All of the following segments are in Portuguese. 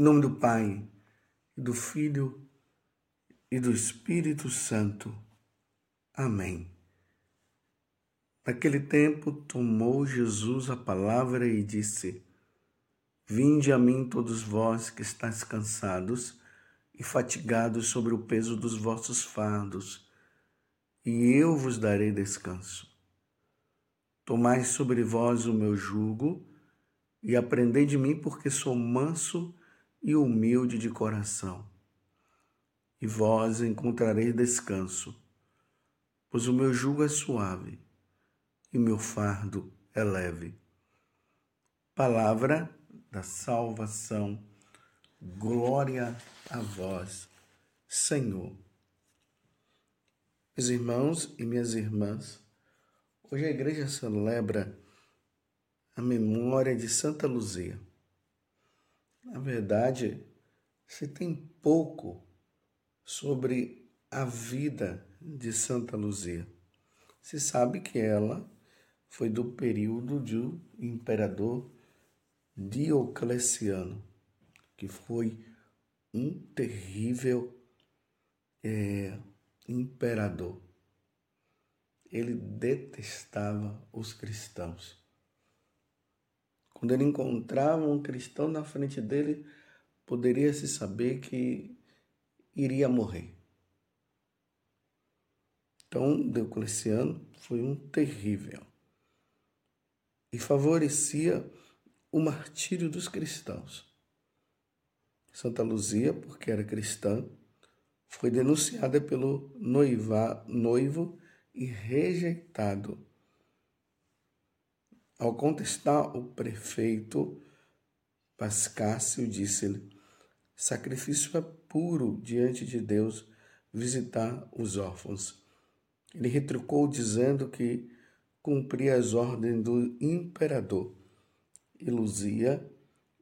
Em nome do Pai, do Filho e do Espírito Santo. Amém. Naquele tempo tomou Jesus a palavra e disse: Vinde a mim todos vós que estáis cansados e fatigados sobre o peso dos vossos fardos, e eu vos darei descanso. Tomai sobre vós o meu jugo e aprendei de mim, porque sou manso e humilde de coração. E vós encontrareis descanso, pois o meu jugo é suave e o meu fardo é leve. Palavra da salvação, glória a vós, Senhor. Meus irmãos e minhas irmãs, hoje a igreja celebra a memória de Santa Luzia. Na verdade, se tem pouco sobre a vida de Santa Luzia. Se sabe que ela foi do período do imperador Diocleciano, que foi um terrível é, imperador. Ele detestava os cristãos. Quando ele encontrava um cristão na frente dele, poderia se saber que iria morrer. Então, Diocleciano foi um terrível e favorecia o martírio dos cristãos. Santa Luzia, porque era cristã, foi denunciada pelo noiva, noivo e rejeitado ao contestar o prefeito, Pascácio disse-lhe: sacrifício é puro diante de Deus visitar os órfãos. Ele retrucou dizendo que cumpria as ordens do imperador. E Luzia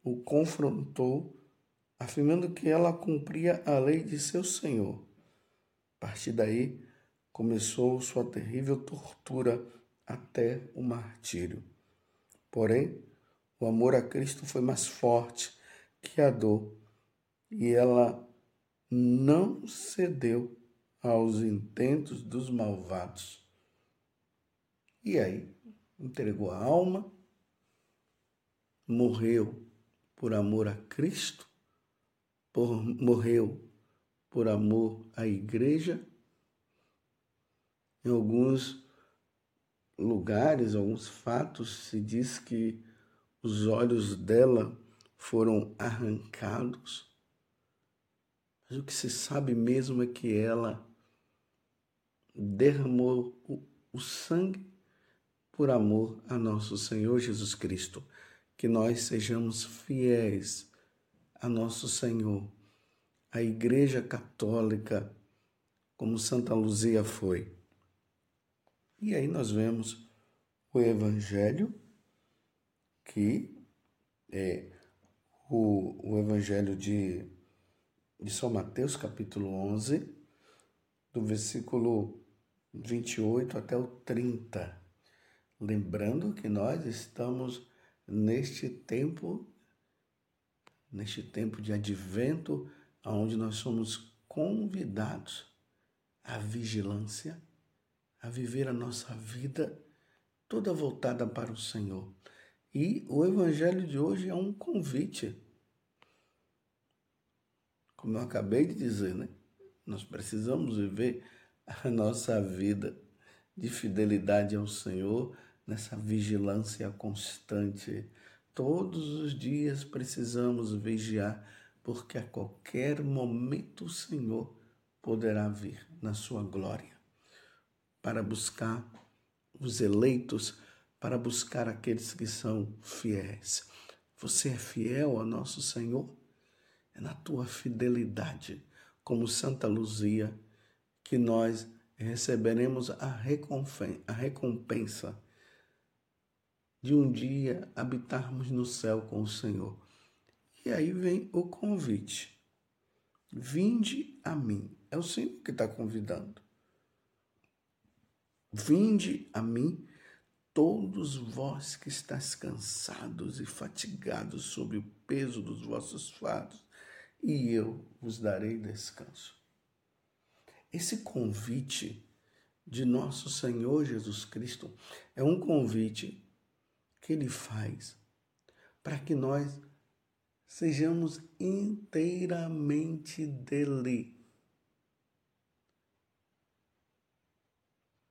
o confrontou, afirmando que ela cumpria a lei de seu senhor. A partir daí, começou sua terrível tortura até o martírio. Porém, o amor a Cristo foi mais forte que a dor e ela não cedeu aos intentos dos malvados. E aí, entregou a alma, morreu por amor a Cristo, por, morreu por amor à igreja. Em alguns lugares, alguns fatos, se diz que os olhos dela foram arrancados. Mas o que se sabe mesmo é que ela derramou o, sangue por amor a nosso Senhor Jesus Cristo. Que nós sejamos fiéis a nosso Senhor, a Igreja Católica, como Santa Luzia foi. E aí nós vemos o Evangelho, que é o, o Evangelho de, de São Mateus, capítulo 11, do versículo 28 até o 30. Lembrando que nós estamos neste tempo, neste tempo de advento, onde nós somos convidados à vigilância a viver a nossa vida toda voltada para o Senhor. E o Evangelho de hoje é um convite. Como eu acabei de dizer, né? Nós precisamos viver a nossa vida de fidelidade ao Senhor, nessa vigilância constante. Todos os dias precisamos vigiar, porque a qualquer momento o Senhor poderá vir na sua glória para buscar os eleitos, para buscar aqueles que são fiéis. Você é fiel ao nosso Senhor? É na tua fidelidade, como Santa Luzia, que nós receberemos a recompensa de um dia habitarmos no céu com o Senhor. E aí vem o convite. Vinde a mim. É o Senhor que está convidando. Vinde a mim, todos vós que estáis cansados e fatigados sob o peso dos vossos fardos, e eu vos darei descanso. Esse convite de nosso Senhor Jesus Cristo é um convite que ele faz para que nós sejamos inteiramente dele.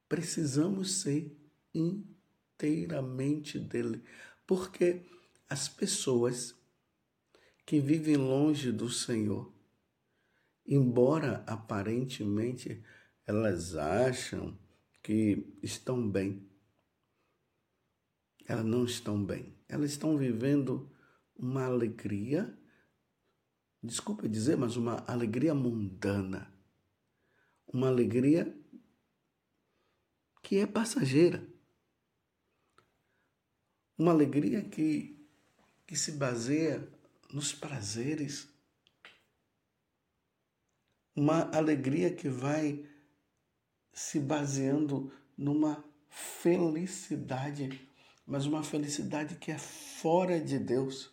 Precisamos ser inteiramente dele, porque as pessoas que vivem longe do Senhor, embora aparentemente elas acham que estão bem, elas não estão bem. Elas estão vivendo uma alegria, desculpe dizer, mas uma alegria mundana. Uma alegria que é passageira. Uma alegria que, que se baseia nos prazeres. Uma alegria que vai se baseando numa felicidade, mas uma felicidade que é fora de Deus.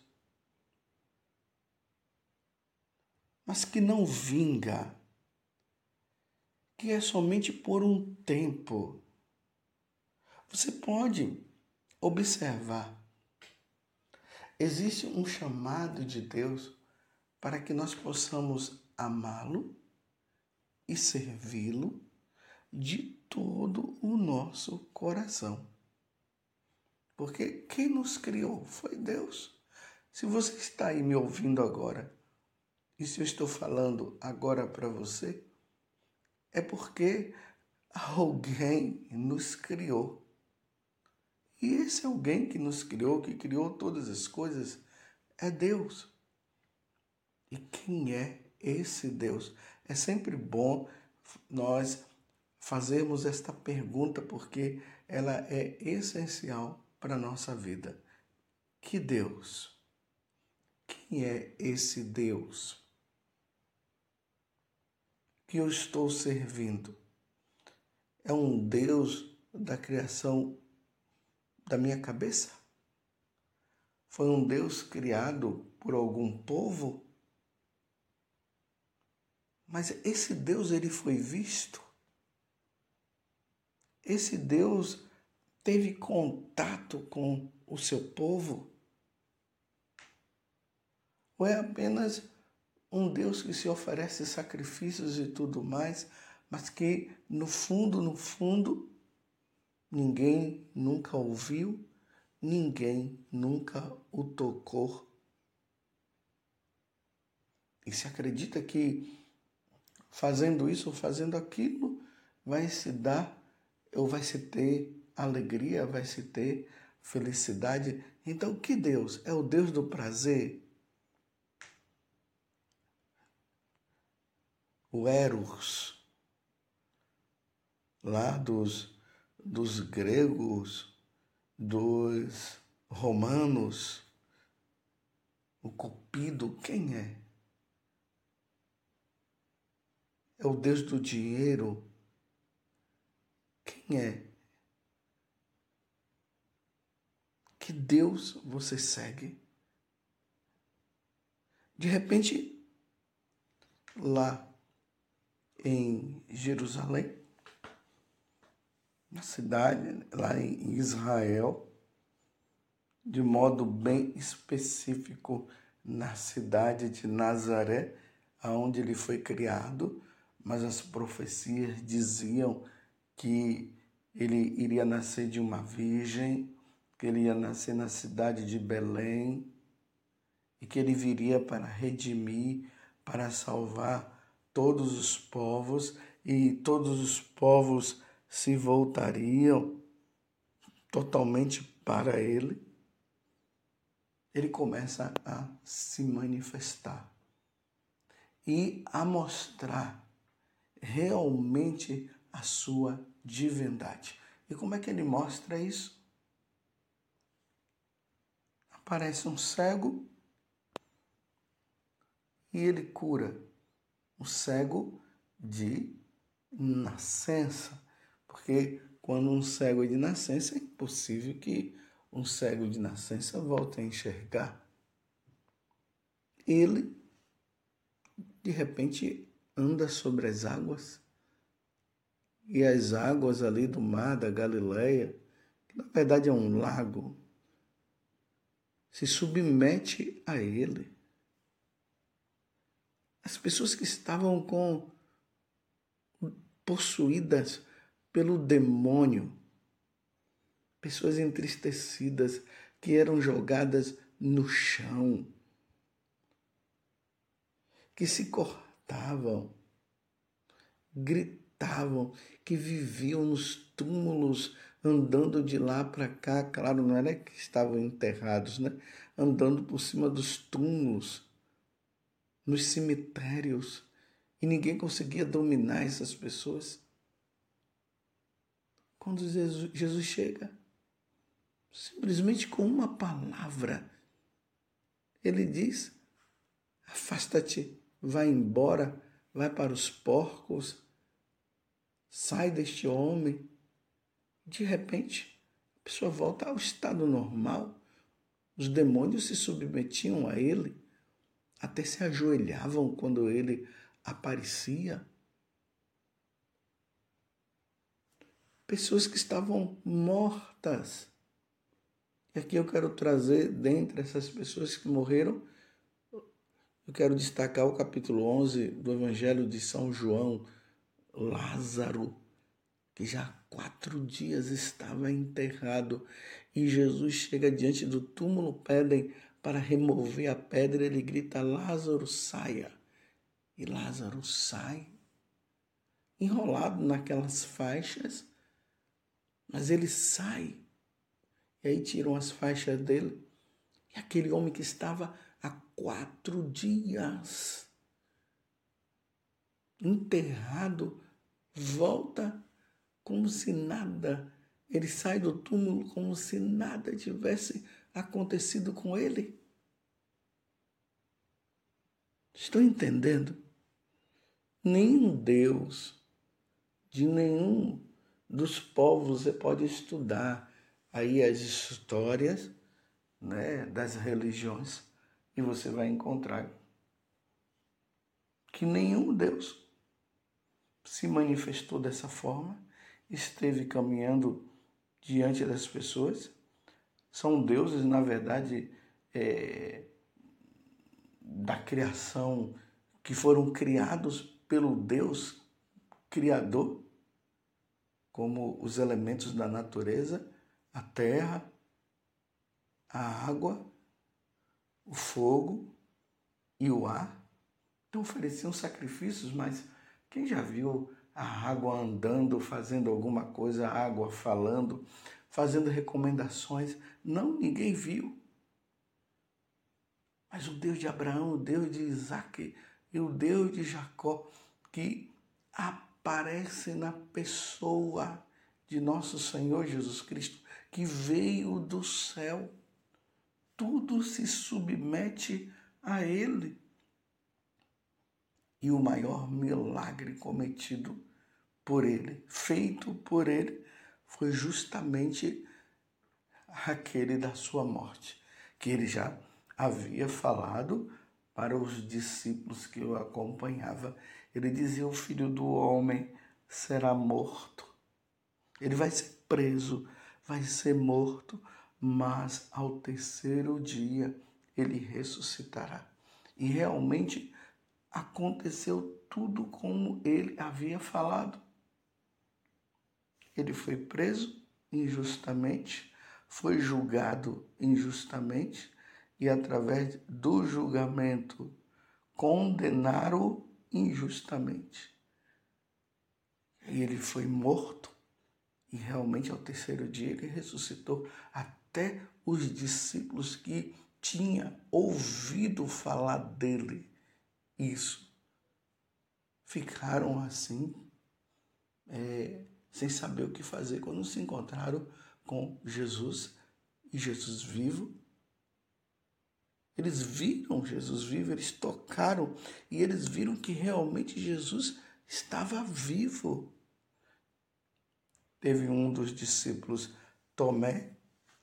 Mas que não vinga, que é somente por um tempo. Você pode observar. Existe um chamado de Deus para que nós possamos amá-lo e servi-lo de todo o nosso coração. Porque quem nos criou foi Deus. Se você está aí me ouvindo agora, e se eu estou falando agora para você, é porque alguém nos criou. E esse alguém que nos criou, que criou todas as coisas, é Deus. E quem é esse Deus? É sempre bom nós fazermos esta pergunta porque ela é essencial para a nossa vida. Que Deus? Quem é esse Deus que eu estou servindo? É um Deus da criação da minha cabeça? Foi um Deus criado por algum povo? Mas esse Deus ele foi visto? Esse Deus teve contato com o seu povo? Ou é apenas um Deus que se oferece sacrifícios e tudo mais, mas que no fundo, no fundo, ninguém nunca ouviu, ninguém nunca o tocou? E se acredita que fazendo isso ou fazendo aquilo vai se dar ou vai se ter alegria, vai se ter felicidade. Então, que Deus? É o Deus do prazer? O Eros, lá dos, dos gregos, dos romanos, o Cupido, quem é? É o Deus do dinheiro, quem é? Que Deus você segue? De repente, lá em Jerusalém, na cidade, lá em Israel, de modo bem específico na cidade de Nazaré, aonde ele foi criado, mas as profecias diziam que ele iria nascer de uma virgem, que ele ia nascer na cidade de Belém e que ele viria para redimir, para salvar todos os povos e todos os povos se voltariam totalmente para ele. Ele começa a se manifestar e a mostrar realmente a sua divindade. E como é que ele mostra isso? Aparece um cego e ele cura o cego de nascença, porque quando um cego é de nascença é impossível que um cego de nascença volte a enxergar. Ele de repente anda sobre as águas. E as águas ali do mar da Galileia, que na verdade é um lago, se submete a ele. As pessoas que estavam com possuídas pelo demônio, pessoas entristecidas que eram jogadas no chão, que se cortavam, gritavam, que viviam nos túmulos, andando de lá para cá. Claro, não era que estavam enterrados, né? Andando por cima dos túmulos, nos cemitérios, e ninguém conseguia dominar essas pessoas. Quando Jesus, chega, simplesmente com uma palavra, ele diz: Afasta-te, vai embora, vai para os porcos, sai deste homem. De repente, a pessoa volta ao estado normal. Os demônios se submetiam a ele, até se ajoelhavam quando ele aparecia. Pessoas que estavam mortas. E aqui eu quero trazer, dentre essas pessoas que morreram, eu quero destacar o capítulo 11 do Evangelho de São João, Lázaro, que já há quatro dias estava enterrado, e Jesus chega diante do túmulo, pedem para remover a pedra, ele grita: Lázaro, saia. E Lázaro sai, enrolado naquelas faixas, mas ele sai. E aí tiram as faixas dele. E aquele homem que estava há quatro dias enterrado volta como se nada. Ele sai do túmulo como se nada tivesse acontecido com ele. Estou entendendo? Nenhum Deus de nenhum dos povos você pode estudar aí as histórias né, das religiões e você vai encontrar que nenhum Deus se manifestou dessa forma, esteve caminhando diante das pessoas. São deuses, na verdade, é, da criação, que foram criados pelo Deus Criador, como os elementos da natureza, a terra, a água, o fogo e o ar. Então ofereciam sacrifícios, mas quem já viu a água andando, fazendo alguma coisa, a água falando, fazendo recomendações? Não, ninguém viu. Mas o Deus de Abraão, o Deus de Isaac, e o Deus de Jacó que aparece na pessoa de nosso Senhor Jesus Cristo, que veio do céu. Tudo se submete a Ele. E o maior milagre cometido por Ele, feito por Ele, foi justamente aquele da sua morte, que ele já havia falado para os discípulos que o acompanhava. Ele dizia: O filho do homem será morto. Ele vai ser preso, vai ser morto, mas ao terceiro dia ele ressuscitará. E realmente aconteceu tudo como ele havia falado. Ele foi preso injustamente, foi julgado injustamente, e, através do julgamento, condenaram injustamente. E ele foi morto, e realmente ao terceiro dia ele ressuscitou. Até os discípulos que tinham ouvido falar dele, isso, ficaram assim, é, sem saber o que fazer quando se encontraram com Jesus e Jesus vivo eles viram Jesus vivo, eles tocaram e eles viram que realmente Jesus estava vivo. Teve um dos discípulos, Tomé,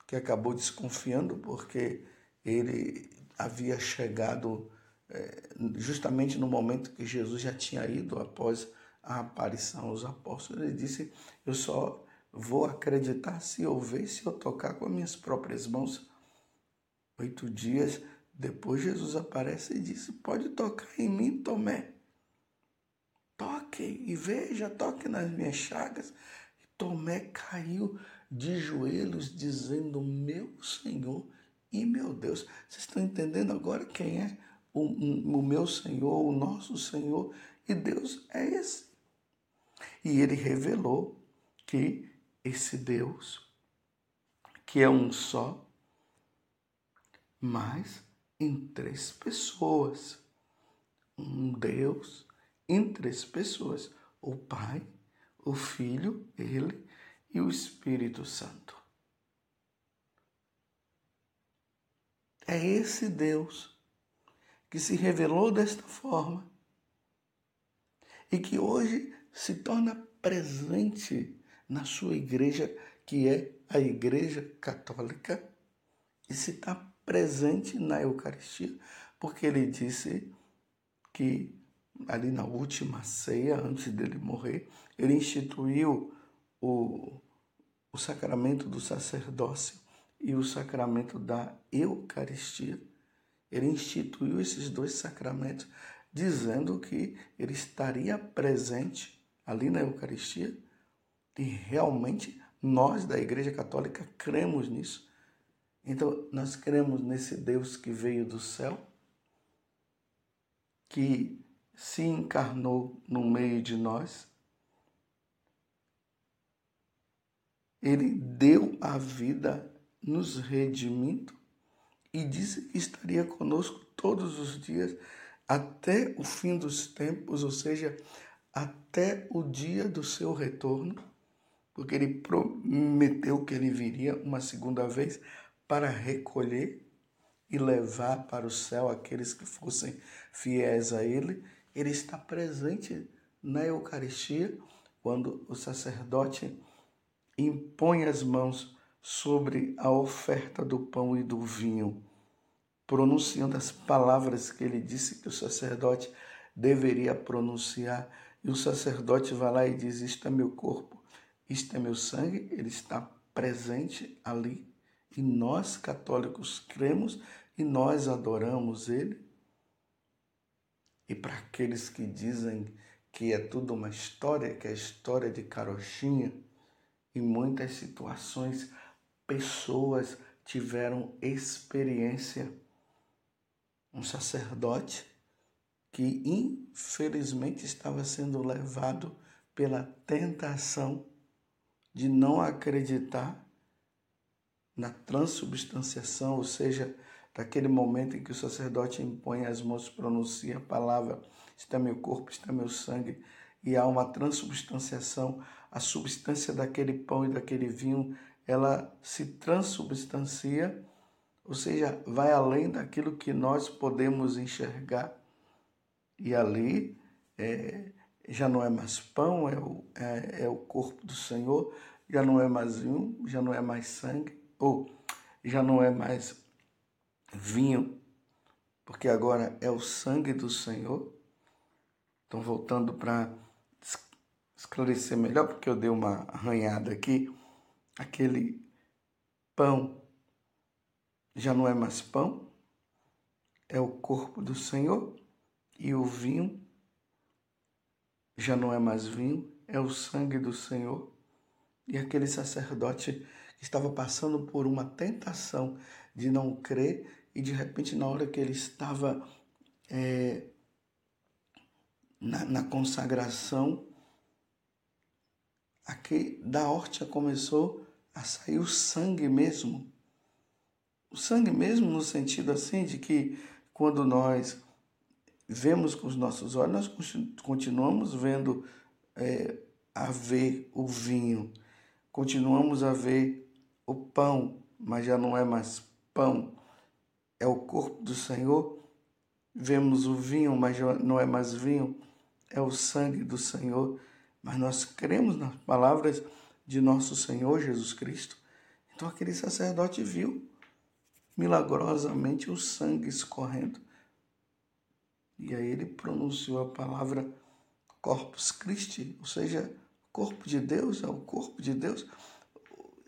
que acabou desconfiando porque ele havia chegado é, justamente no momento que Jesus já tinha ido após a aparição aos apóstolos, ele disse: Eu só vou acreditar se eu ver, se eu tocar com as minhas próprias mãos. Oito dias depois, Jesus aparece e disse: Pode tocar em mim, Tomé. Toque e veja, toque nas minhas chagas. E Tomé caiu de joelhos, dizendo: Meu Senhor e meu Deus. Vocês estão entendendo agora quem é o, o meu Senhor, o nosso Senhor? E Deus é esse. E ele revelou que esse Deus, que é um só, mas em três pessoas. Um Deus em três pessoas: o Pai, o Filho, Ele e o Espírito Santo. É esse Deus que se revelou desta forma e que hoje se torna presente na sua igreja, que é a Igreja Católica, e se está presente na Eucaristia, porque ele disse que ali na última ceia, antes dele morrer, ele instituiu o, o sacramento do sacerdócio e o sacramento da Eucaristia. Ele instituiu esses dois sacramentos, dizendo que ele estaria presente ali na Eucaristia e realmente nós da Igreja Católica cremos nisso. Então, nós cremos nesse Deus que veio do céu, que se encarnou no meio de nós. Ele deu a vida nos redimindo e disse que estaria conosco todos os dias até o fim dos tempos, ou seja, até o dia do seu retorno, porque ele prometeu que ele viria uma segunda vez para recolher e levar para o céu aqueles que fossem fiéis a ele. Ele está presente na Eucaristia quando o sacerdote impõe as mãos sobre a oferta do pão e do vinho, pronunciando as palavras que ele disse que o sacerdote deveria pronunciar. E o sacerdote vai lá e diz: Isto é meu corpo, isto é meu sangue. Ele está presente ali e nós católicos cremos e nós adoramos Ele. E para aqueles que dizem que é tudo uma história, que é a história de carochinha, em muitas situações pessoas tiveram experiência. Um sacerdote que infelizmente estava sendo levado pela tentação de não acreditar na transubstanciação, ou seja, daquele momento em que o sacerdote impõe as mãos, pronuncia a palavra, está meu corpo, está meu sangue, e há uma transubstanciação, a substância daquele pão e daquele vinho, ela se transubstancia, ou seja, vai além daquilo que nós podemos enxergar. E ali é, já não é mais pão, é o, é, é o corpo do Senhor, já não é mais vinho, já não é mais sangue, ou já não é mais vinho, porque agora é o sangue do Senhor. Então, voltando para esclarecer melhor, porque eu dei uma arranhada aqui, aquele pão já não é mais pão, é o corpo do Senhor, e o vinho já não é mais vinho, é o sangue do Senhor. E aquele sacerdote estava passando por uma tentação de não crer e de repente na hora que ele estava é, na, na, consagração, aqui da horta começou a sair o sangue mesmo. O sangue mesmo no sentido assim de que quando nós vemos com os nossos olhos, nós continuamos vendo é, a ver o vinho, continuamos a ver o pão, mas já não é mais pão, é o corpo do Senhor. Vemos o vinho, mas já não é mais vinho, é o sangue do Senhor. Mas nós cremos nas palavras de nosso Senhor Jesus Cristo. Então aquele sacerdote viu milagrosamente o sangue escorrendo. E aí ele pronunciou a palavra Corpus Christi, ou seja, corpo de Deus, é o corpo de Deus.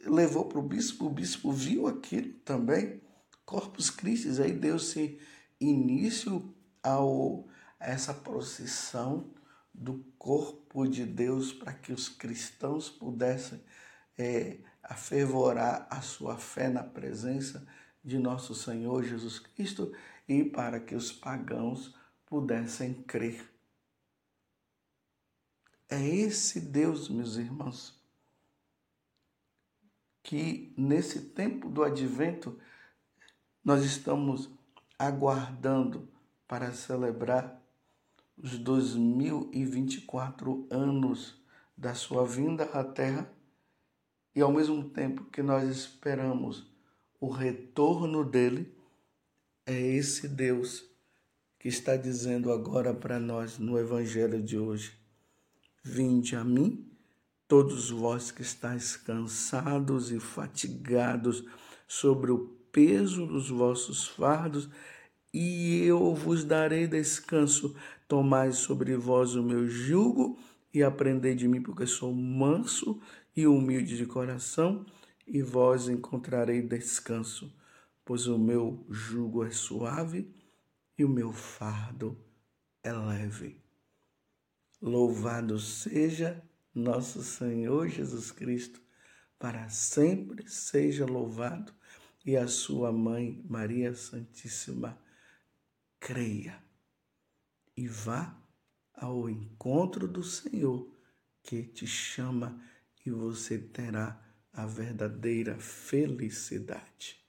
Levou para o bispo, o bispo viu aquilo também, Corpus Christi, aí deu-se início ao, a essa procissão do corpo de Deus para que os cristãos pudessem é, afervorar a sua fé na presença de nosso Senhor Jesus Cristo e para que os pagãos pudessem crer. É esse Deus, meus irmãos, que nesse tempo do advento nós estamos aguardando para celebrar os 2024 anos da sua vinda à Terra e ao mesmo tempo que nós esperamos o retorno dele, é esse Deus que está dizendo agora para nós no Evangelho de hoje: Vinde a mim, todos vós que estáis cansados e fatigados sobre o peso dos vossos fardos, e eu vos darei descanso. Tomai sobre vós o meu jugo e aprendei de mim, porque sou manso e humilde de coração, e vós encontrarei descanso, pois o meu jugo é suave e o meu fardo é leve. Louvado seja nosso Senhor Jesus Cristo, para sempre seja louvado, e a sua mãe, Maria Santíssima, creia e vá ao encontro do Senhor que te chama e você terá a verdadeira felicidade.